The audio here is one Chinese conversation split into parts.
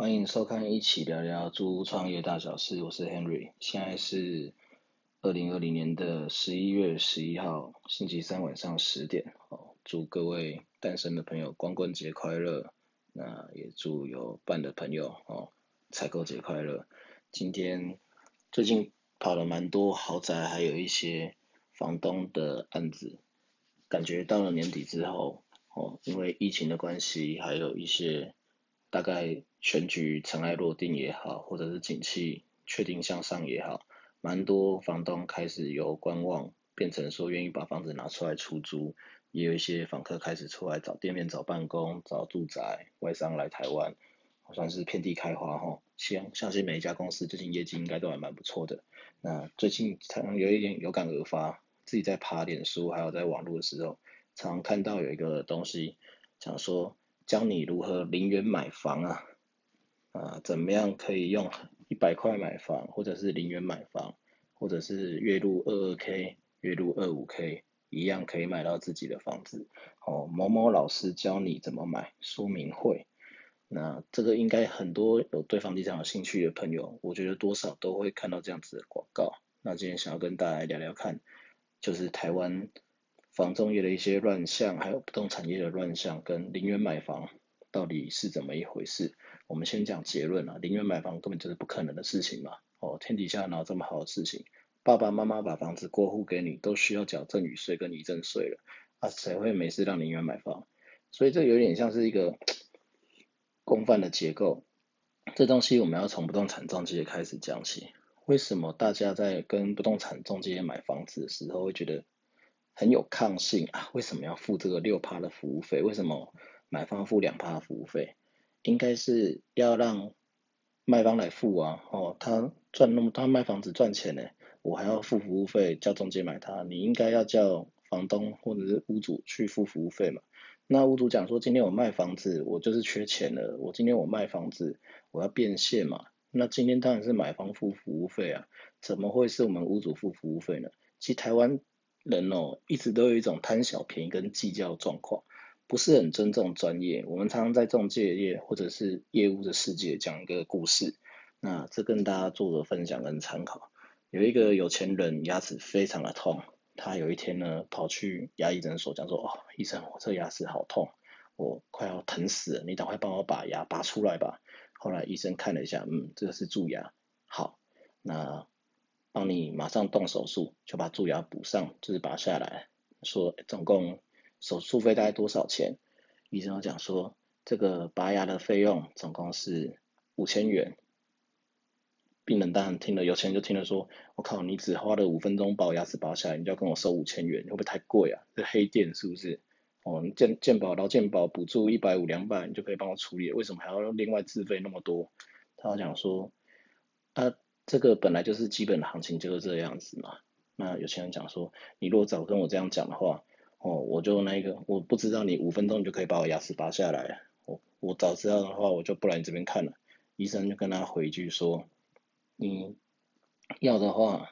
欢迎收看，一起聊聊租屋创业大小事。我是 Henry，现在是二零二零年的十一月十一号星期三晚上十点。哦，祝各位单身的朋友光棍节快乐！那也祝有伴的朋友哦，采购节快乐！今天最近跑了蛮多豪宅，还有一些房东的案子，感觉到了年底之后，哦，因为疫情的关系，还有一些。大概选举尘埃落定也好，或者是景气确定向上也好，蛮多房东开始由观望变成说愿意把房子拿出来出租，也有一些访客开始出来找店面、找办公、找住宅，外商来台湾，算是遍地开花哈。相相信每一家公司最近业绩应该都还蛮不错的。那最近常有一点有感而发，自己在爬脸书还有在网络的时候，常看到有一个东西讲说。教你如何零元买房啊，啊，怎么样可以用一百块买房，或者是零元买房，或者是月入二二 K、月入二五 K，一样可以买到自己的房子。哦，某某老师教你怎么买，说明会。那这个应该很多有对房地产有兴趣的朋友，我觉得多少都会看到这样子的广告。那今天想要跟大家聊聊看，就是台湾。房中业的一些乱象，还有不动产业的乱象，跟零元买房到底是怎么一回事？我们先讲结论啊，零元买房根本就是不可能的事情嘛。哦，天底下哪有这么好的事情？爸爸妈妈把房子过户给你，都需要缴赠与税跟遗赠税了，啊，谁会没事让零元买房？所以这有点像是一个 公范的结构。这东西我们要从不动产中介开始讲起。为什么大家在跟不动产中介买房子的时候会觉得？很有抗性啊！为什么要付这个六趴的服务费？为什么买方付两趴服务费？应该是要让卖方来付啊！哦，他赚那么他卖房子赚钱呢，我还要付服务费，叫中介买他，你应该要叫房东或者是屋主去付服务费嘛？那屋主讲说，今天我卖房子，我就是缺钱了，我今天我卖房子，我要变现嘛？那今天当然是买方付服务费啊，怎么会是我们屋主付服务费呢？其实台湾。人哦，一直都有一种贪小便宜跟计较状况，不是很尊重专业。我们常常在中介业或者是业务的世界讲一个故事，那这跟大家做个分享跟参考。有一个有钱人牙齿非常的痛，他有一天呢跑去牙医诊所讲说：“哦，医生，我这牙齿好痛，我快要疼死了，你赶快帮我把牙拔出来吧。”后来医生看了一下，嗯，这个是蛀牙，好，那。帮你马上动手术，就把蛀牙补上，就是拔下来。说总共手术费大概多少钱？医生讲说，这个拔牙的费用总共是五千元。病人当然听了，有钱就听了说，我靠，你只花了五分钟把我牙齿拔下来，你就要跟我收五千元，会不会太贵啊？这黑店是不是？哦，健健保劳健保补助一百五两百，你就可以帮我处理，为什么还要另外自费那么多？他讲说，啊。这个本来就是基本行情就是这样子嘛。那有些人讲说，你如果早跟我这样讲的话，哦，我就那个，我不知道你五分钟就可以把我牙齿拔下来，我我早知道的话，我就不来你这边看了。医生就跟他回一句说，你要的话，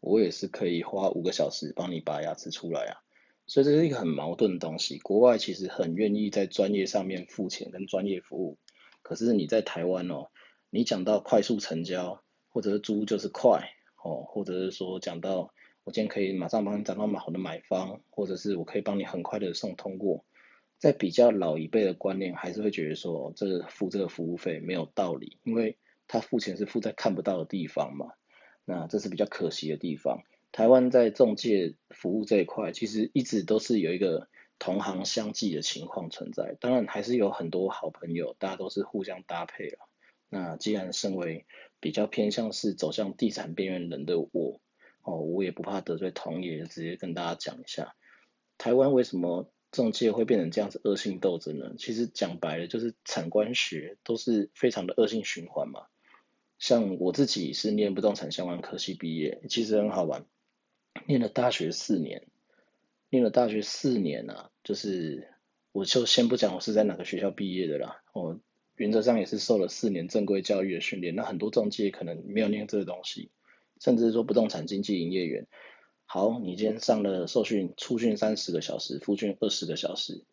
我也是可以花五个小时帮你拔牙齿出来啊。所以这是一个很矛盾的东西。国外其实很愿意在专业上面付钱跟专业服务，可是你在台湾哦，你讲到快速成交。或者是租就是快哦，或者是说讲到我今天可以马上帮你找到好的买方，或者是我可以帮你很快的送通过，在比较老一辈的观念，还是会觉得说这个付这个服务费没有道理，因为他付钱是付在看不到的地方嘛，那这是比较可惜的地方。台湾在中介服务这一块，其实一直都是有一个同行相济的情况存在，当然还是有很多好朋友，大家都是互相搭配了。那既然身为比较偏向是走向地产边缘人的我，哦，我也不怕得罪同业，直接跟大家讲一下，台湾为什么中介会变成这样子恶性斗争呢？其实讲白了就是产官学都是非常的恶性循环嘛。像我自己是念不动产相关科系毕业，其实很好玩，念了大学四年，念了大学四年啊，就是我就先不讲我是在哪个学校毕业的啦，哦。原则上也是受了四年正规教育的训练，那很多中介可能没有念这个东西，甚至说不动产经纪营业员。好，你今天上了受训，初训三十个小时，复训二十个小时，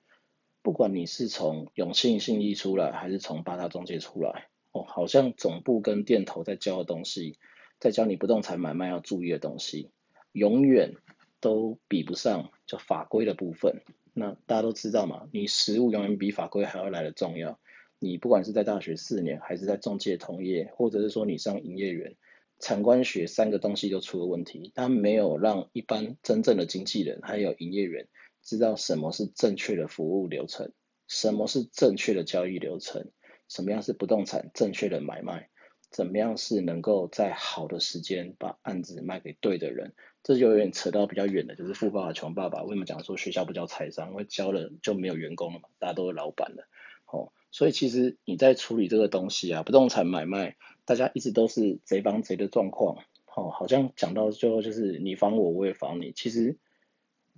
不管你是从永庆信义出来，还是从八大中介出来，哦，好像总部跟店头在教的东西，在教你不动产买卖要注意的东西，永远都比不上就法规的部分。那大家都知道嘛，你实务永远比法规还要来的重要。你不管是在大学四年，还是在中介同业，或者是说你上营业员，产官学三个东西都出了问题，他没有让一般真正的经纪人还有营业员知道什么是正确的服务流程，什么是正确的交易流程，什么样是不动产正确的买卖，怎么样是能够在好的时间把案子卖给对的人，这就有点扯到比较远的，就是富爸爸穷爸爸为什么讲说学校不教财商，因为教了就没有员工了嘛，大家都是老板了，哦。所以其实你在处理这个东西啊，不动产买卖，大家一直都是贼帮贼的状况，哦，好像讲到最后就是你防我，我也防你。其实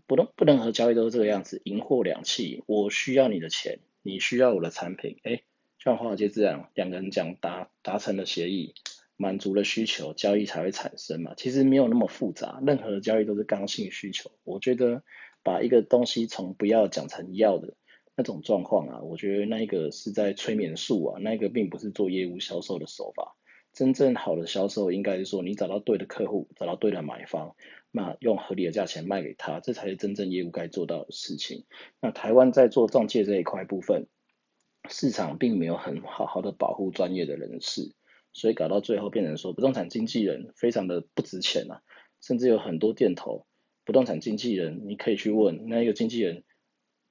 不动不任何交易都是这个样子，银货两讫，我需要你的钱，你需要我的产品，哎，像华尔街这样，两个人讲达达成了协议，满足了需求，交易才会产生嘛。其实没有那么复杂，任何交易都是刚性需求。我觉得把一个东西从不要讲成要的。那种状况啊，我觉得那个是在催眠术啊，那个并不是做业务销售的手法。真正好的销售应该是说，你找到对的客户，找到对的买方，那用合理的价钱卖给他，这才是真正业务该做到的事情。那台湾在做中介这一块部分，市场并没有很好好的保护专业的人士，所以搞到最后变成说，不动产经纪人非常的不值钱啊，甚至有很多店头不动产经纪人，你可以去问那一个经纪人。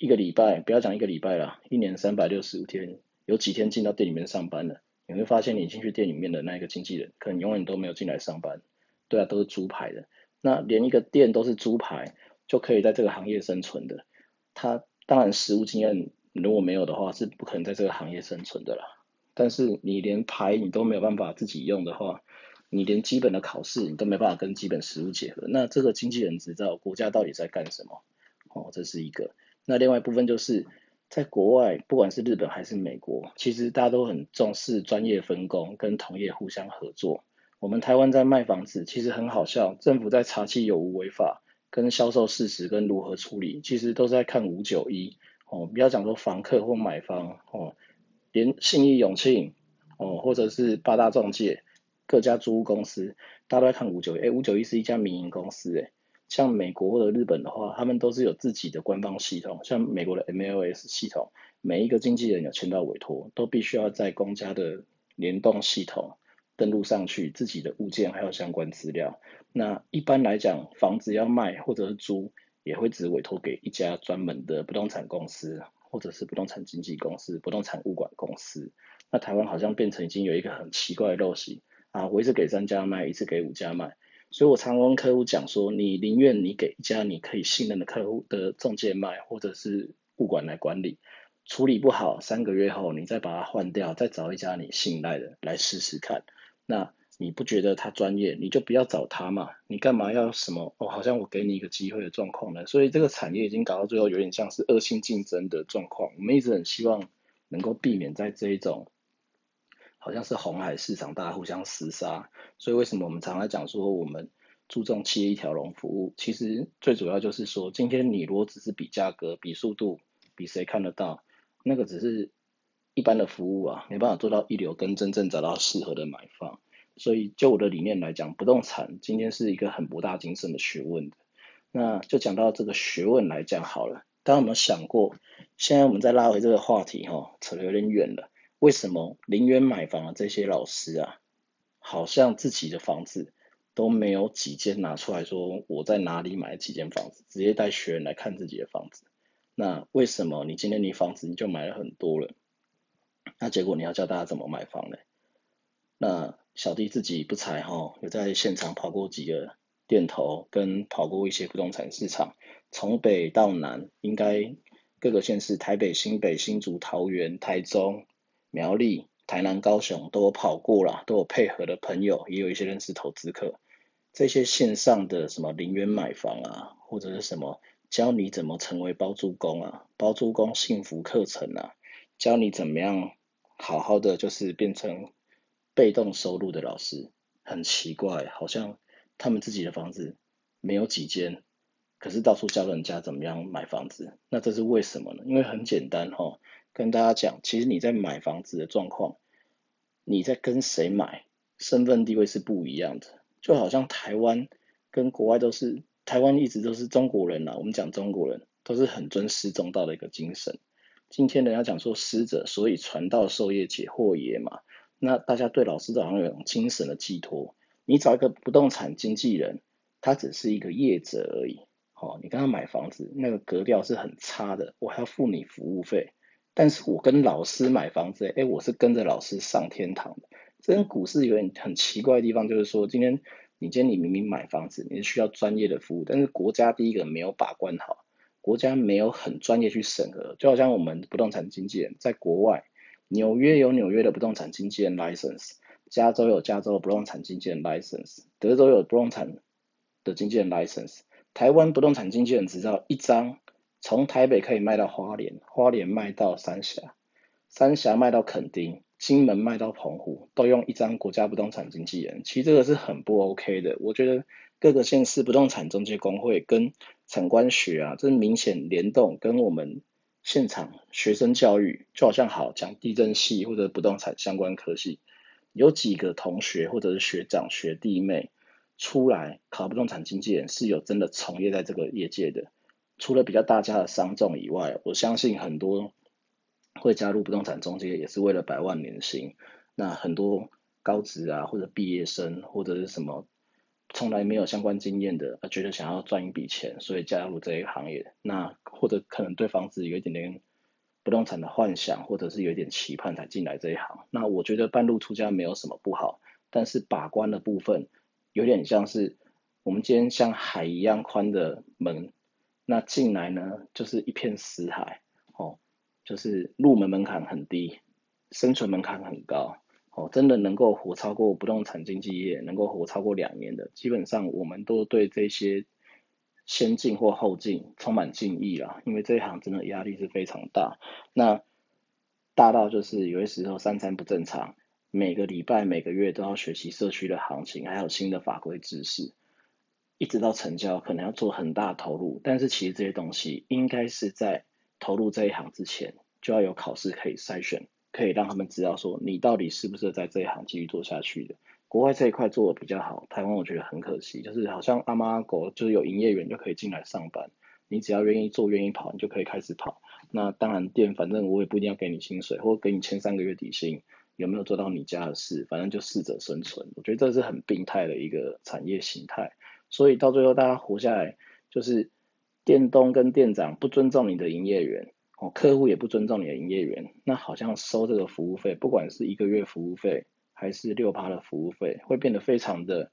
一个礼拜，不要讲一个礼拜了，一年三百六十五天，有几天进到店里面上班了？你会发现，你进去店里面的那一个经纪人，可能永远都没有进来上班。对啊，都是猪牌的。那连一个店都是猪牌，就可以在这个行业生存的，他当然实务经验如果没有的话，是不可能在这个行业生存的啦。但是你连牌你都没有办法自己用的话，你连基本的考试你都没办法跟基本实务结合，那这个经纪人执照国家到底在干什么？哦，这是一个。那另外一部分就是在国外，不管是日本还是美国，其实大家都很重视专业分工跟同业互相合作。我们台湾在卖房子，其实很好笑，政府在查其有无违法，跟销售事实跟如何处理，其实都是在看五九一哦，不要讲说房客或买方哦，连信义永庆哦，或者是八大中介各家租屋公司，大家都在看五九一，哎，五九一是一家民营公司，哎。像美国或者日本的话，他们都是有自己的官方系统。像美国的 MLS 系统，每一个经纪人有签到委托，都必须要在公家的联动系统登录上去自己的物件还有相关资料。那一般来讲，房子要卖或者是租，也会只委托给一家专门的不动产公司，或者是不动产经纪公司、不动产物管公司。那台湾好像变成已经有一个很奇怪的陋习啊，我一次给三家卖，一次给五家卖。所以我常跟客户讲说，你宁愿你给一家你可以信任的客户的中介卖，或者是物管来管理，处理不好，三个月后你再把它换掉，再找一家你信赖的来试试看。那你不觉得他专业，你就不要找他嘛。你干嘛要什么？哦，好像我给你一个机会的状况呢？所以这个产业已经搞到最后有点像是恶性竞争的状况。我们一直很希望能够避免在这一种。好像是红海市场，大家互相厮杀，所以为什么我们常常讲说我们注重企业一条龙服务？其实最主要就是说，今天你如果只是比价格、比速度、比谁看得到，那个只是一般的服务啊，没办法做到一流，跟真正找到适合的买方。所以就我的理念来讲，不动产今天是一个很博大精深的学问的。那就讲到这个学问来讲好了，大家有没有想过？现在我们再拉回这个话题哈，扯得有点远了。为什么零元买房的这些老师啊，好像自己的房子都没有几间拿出来说我在哪里买几间房子，直接带学员来看自己的房子？那为什么你今天你房子你就买了很多了？那结果你要教大家怎么买房呢？那小弟自己不才哈，有在现场跑过几个店头，跟跑过一些不动产市场，从北到南，应该各个县市，台北、新北、新竹、桃园、台中。苗栗、台南、高雄都有跑过了，都有配合的朋友，也有一些认识投资客。这些线上的什么零元买房啊，或者是什么教你怎么成为包租公啊，包租公幸福课程啊，教你怎么样好好的就是变成被动收入的老师，很奇怪，好像他们自己的房子没有几间，可是到处教人家怎么样买房子，那这是为什么呢？因为很简单哈，跟大家讲，其实你在买房子的状况，你在跟谁买，身份地位是不一样的。就好像台湾跟国外都是，台湾一直都是中国人呐，我们讲中国人都是很尊师重道的一个精神。今天人家讲说师者，所以传道授业解惑也嘛。那大家对老师都好像有种精神的寄托。你找一个不动产经纪人，他只是一个业者而已。哦，你跟他买房子，那个格调是很差的，我还要付你服务费。但是我跟老师买房子，哎，我是跟着老师上天堂的。这跟股市有点很奇怪的地方，就是说，今天你今天你明明买房子，你是需要专业的服务，但是国家第一个没有把关好，国家没有很专业去审核。就好像我们不动产经纪人在国外，纽约有纽约的不动产经纪人 license，加州有加州的不动产经纪人 license，德州有不动产的经纪人 license。台湾不动产经纪人执照一张，从台北可以卖到花莲，花莲卖到三峡，三峡卖到垦丁，金门卖到澎湖，都用一张国家不动产经纪人。其实这个是很不 OK 的。我觉得各个县市不动产中介工会跟产官学啊，这明显联动，跟我们现场学生教育就好像好讲地震系或者不动产相关科系，有几个同学或者是学长学弟妹。出来考不动产经纪人是有真的从业在这个业界的，除了比较大家的商众以外，我相信很多会加入不动产中介也是为了百万年薪。那很多高职啊或者毕业生或者是什么从来没有相关经验的，觉得想要赚一笔钱，所以加入这一行业。那或者可能对房子有一点点不动产的幻想，或者是有一点期盼才进来这一行。那我觉得半路出家没有什么不好，但是把关的部分。有点像是我们今天像海一样宽的门，那进来呢就是一片死海，哦，就是入门门槛很低，生存门槛很高，哦，真的能够活超过不动产经纪业，能够活超过两年的，基本上我们都对这些先进或后进充满敬意啦，因为这一行真的压力是非常大，那大到就是有些时候三餐不正常。每个礼拜、每个月都要学习社区的行情，还有新的法规知识，一直到成交，可能要做很大投入。但是其实这些东西应该是在投入这一行之前，就要有考试可以筛选，可以让他们知道说你到底适不适合在这一行继续做下去的。国外这一块做的比较好，台湾我觉得很可惜，就是好像阿猫阿狗就是有营业员就可以进来上班，你只要愿意做、愿意跑，你就可以开始跑。那当然店反正我也不一定要给你薪水，或给你签三个月底薪。有没有做到你家的事？反正就适者生存。我觉得这是很病态的一个产业形态。所以到最后大家活下来，就是店东跟店长不尊重你的营业员，哦，客户也不尊重你的营业员，那好像收这个服务费，不管是一个月服务费还是六趴的服务费，会变得非常的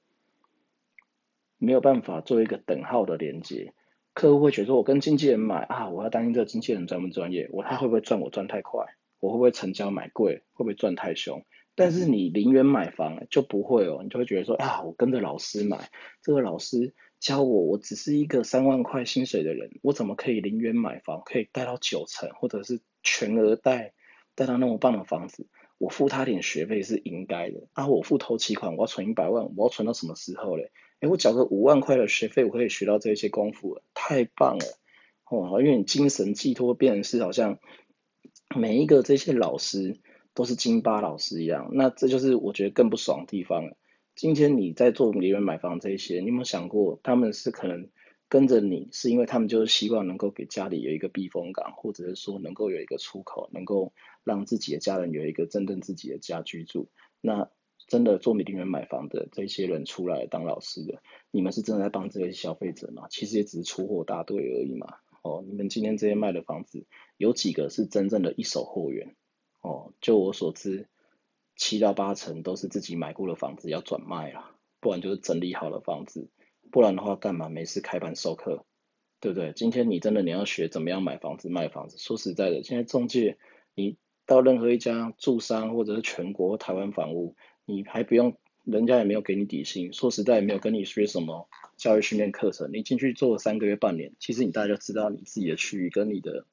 没有办法做一个等号的连接。客户会觉得，我跟经纪人买啊，我要担心这个经纪人专不专业，我他会不会赚我赚太快？我会不会成交买贵？会不会赚太凶？但是你零元买房就不会哦，你就会觉得说啊，我跟着老师买，这个老师教我，我只是一个三万块薪水的人，我怎么可以零元买房，可以贷到九成，或者是全额贷，贷到那么棒的房子？我付他点学费是应该的啊，我付头期款，我要存一百万，我要存到什么时候嘞？哎，我缴个五万块的学费，我可以学到这些功夫了，太棒了哦！因为你精神寄托变成是好像。每一个这些老师都是金巴老师一样，那这就是我觉得更不爽的地方了。今天你在做里面买房这些，你有没有想过他们是可能跟着你，是因为他们就是希望能够给家里有一个避风港，或者是说能够有一个出口，能够让自己的家人有一个真正自己的家居住。那真的做米里面买房的这些人出来当老师的，你们是真的在帮这些消费者吗？其实也只是出货大队而已嘛。哦，你们今天这些卖的房子，有几个是真正的一手货源？哦，就我所知，七到八成都是自己买过的房子要转卖了，不然就是整理好的房子，不然的话干嘛没事开盘授课，对不对？今天你真的你要学怎么样买房子卖房子，说实在的，现在中介你到任何一家住商或者是全国台湾房屋，你还不用。人家也没有给你底薪，说实在也没有跟你学什么教育训练课程。你进去做三个月半年，其实你大家就知道你自己的区域跟你的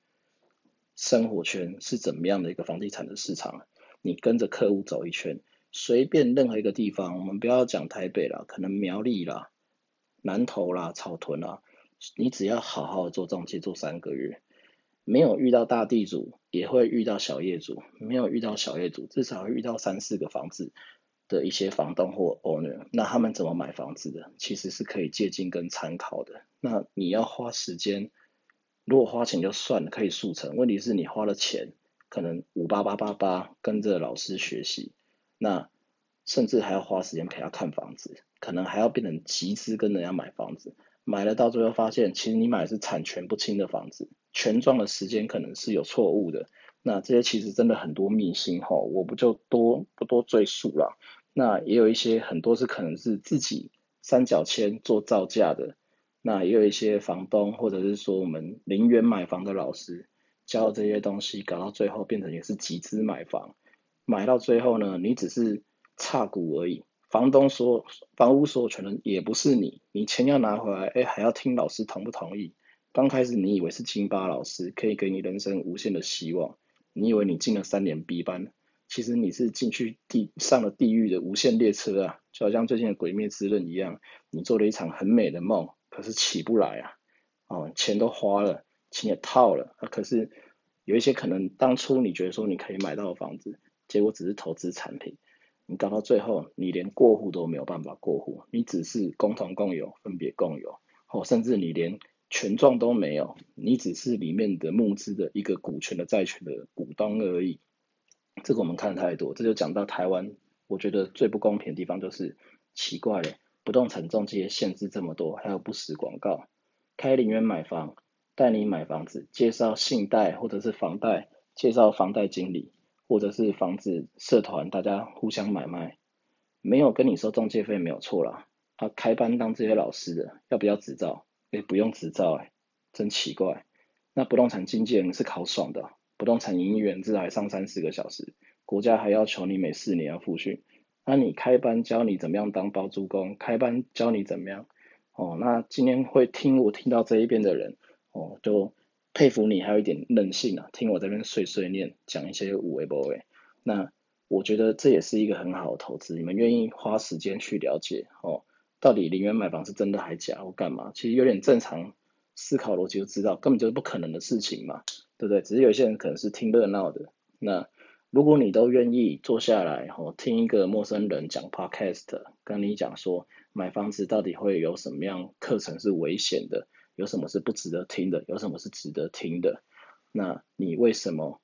生活圈是怎么样的一个房地产的市场。你跟着客户走一圈，随便任何一个地方，我们不要讲台北啦，可能苗栗啦、南投啦、草屯啦，你只要好好做中介做三个月，没有遇到大地主，也会遇到小业主；没有遇到小业主，至少会遇到三四个房子的一些房东或 owner。那他们怎么买房子的，其实是可以借鉴跟参考的。那你要花时间，如果花钱就算了，可以速成。问题是你花了钱，可能五八八八八跟着老师学习，那甚至还要花时间陪他看房子，可能还要变成集资跟人家买房子。买了到最后发现，其实你买的是产权不清的房子，权状的时间可能是有错误的。那这些其实真的很多秘辛哈，我不就多不多赘述了。那也有一些很多是可能是自己三角签做造价的，那也有一些房东或者是说我们零元买房的老师教这些东西，搞到最后变成也是集资买房，买到最后呢，你只是差股而已。房东说，房屋所有权人也不是你，你钱要拿回来，哎，还要听老师同不同意。刚开始你以为是金巴老师可以给你人生无限的希望，你以为你进了三年 B 班，其实你是进去地上了地狱的无限列车啊，就好像最近的鬼灭之刃一样，你做了一场很美的梦，可是起不来啊，哦，钱都花了，钱也套了，啊，可是有一些可能当初你觉得说你可以买到的房子，结果只是投资产品。你搞到最后，你连过户都没有办法过户，你只是共同共有、分别共有，哦甚至你连权状都没有，你只是里面的募资的一个股权的债权的股东而已。这个我们看太多，这就讲到台湾，我觉得最不公平的地方就是奇怪了，不动产中介限制这么多，还有不实广告，开零元买房，带你买房子，介绍信贷或者是房贷，介绍房贷经理。或者是房子社团，大家互相买卖，没有跟你收中介费没有错啦。他开班当这些老师的，要不要执照？哎，不用执照哎，真奇怪。那不动产经纪人是考爽的，不动产营业员至少还上三四个小时，国家还要求你每四年要复训。那你开班教你怎么样当包租公，开班教你怎么样？哦，那今天会听我听到这一边的人，哦，就。佩服你还有一点任性啊，听我这边碎碎念，讲一些五维波维。那我觉得这也是一个很好的投资，你们愿意花时间去了解哦，到底零元买房是真的还假或干嘛？其实有点正常思考逻辑就知道，根本就是不可能的事情嘛，对不对？只是有些人可能是听热闹的。那如果你都愿意坐下来哦，听一个陌生人讲 podcast，跟你讲说买房子到底会有什么样课程是危险的？有什么是不值得听的？有什么是值得听的？那你为什么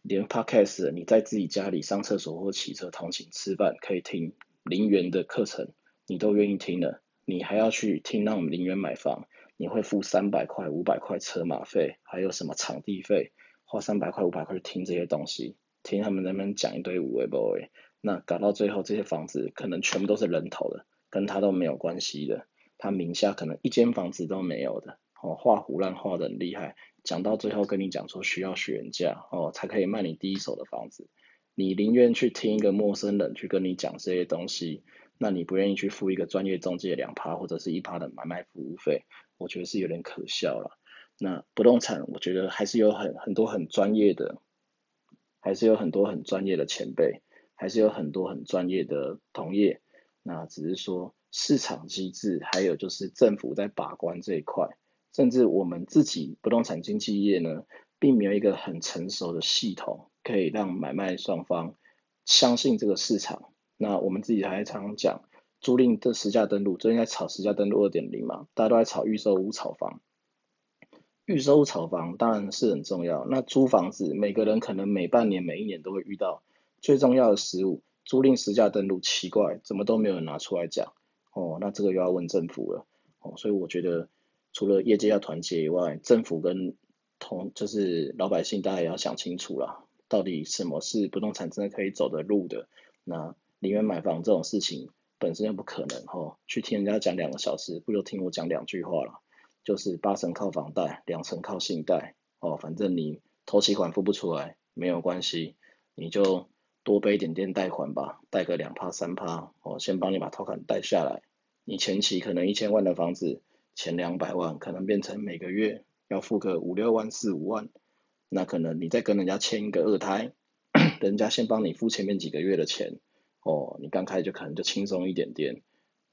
连 podcast 你在自己家里上厕所或骑车通勤吃饭可以听零元的课程，你都愿意听了？你还要去听那种零元买房？你会付三百块、五百块车马费，还有什么场地费？花三百块、五百块去听这些东西，听他们那边讲一堆五味 boy，那搞到最后这些房子可能全部都是人头的，跟他都没有关系的。他名下可能一间房子都没有的，哦，画胡乱画的很厉害，讲到最后跟你讲说需要学人价，哦，才可以卖你第一手的房子。你宁愿去听一个陌生人去跟你讲这些东西，那你不愿意去付一个专业中介两趴或者是一趴的买卖服务费，我觉得是有点可笑了。那不动产，我觉得还是有很很多很专业的，还是有很多很专业的前辈，还是有很多很专业的同业，那只是说。市场机制，还有就是政府在把关这一块，甚至我们自己不动产经纪业呢，并没有一个很成熟的系统，可以让买卖双方相信这个市场。那我们自己还常常讲租赁的实价登录，最近在炒实价登录二点零嘛，大家都在炒预售屋炒房。预售屋炒房当然是很重要，那租房子每个人可能每半年、每一年都会遇到最重要的失误，租赁实价登录奇怪，怎么都没有人拿出来讲。哦，那这个又要问政府了。哦，所以我觉得除了业界要团结以外，政府跟同就是老百姓，大家也要想清楚了，到底什么是不动产真的可以走的路的？那里面买房这种事情本身又不可能哈，去听人家讲两个小时，不如听我讲两句话了。就是八成靠房贷，两成靠信贷。哦，反正你头期款付不出来没有关系，你就。多背一点点贷款吧，贷个两趴三趴，哦，先帮你把头款贷下来。你前期可能一千万的房子，前两百万可能变成每个月要付个五六万四五万，那可能你再跟人家签一个二胎，人家先帮你付前面几个月的钱，哦，你刚开始就可能就轻松一点点。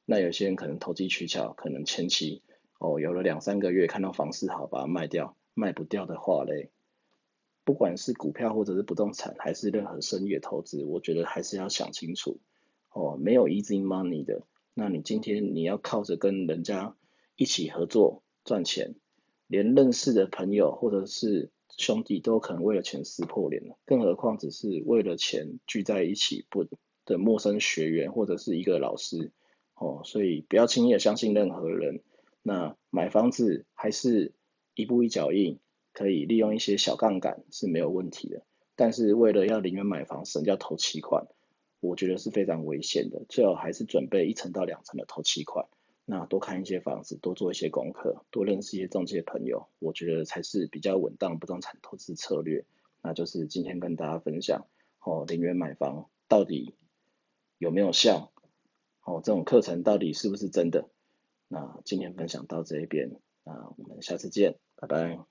那有些人可能投机取巧，可能前期哦，有了两三个月，看到房市好，把它卖掉，卖不掉的话嘞，不管是股票或者是不动产，还是任何生意投资，我觉得还是要想清楚。哦，没有 easy money 的，那你今天你要靠着跟人家一起合作赚钱，连认识的朋友或者是兄弟都可能为了钱撕破脸了，更何况只是为了钱聚在一起不的陌生学员或者是一个老师。哦，所以不要轻易的相信任何人。那买房子还是一步一脚印，可以利用一些小杠杆是没有问题的。但是为了要宁愿买房省掉头期款，我觉得是非常危险的。最好还是准备一层到两层的头期款。那多看一些房子，多做一些功课，多认识一些中介朋友，我觉得才是比较稳当不动产投资策略。那就是今天跟大家分享，哦，宁愿买房到底有没有效？哦，这种课程到底是不是真的？那今天分享到这一边，那我们下次见，拜拜。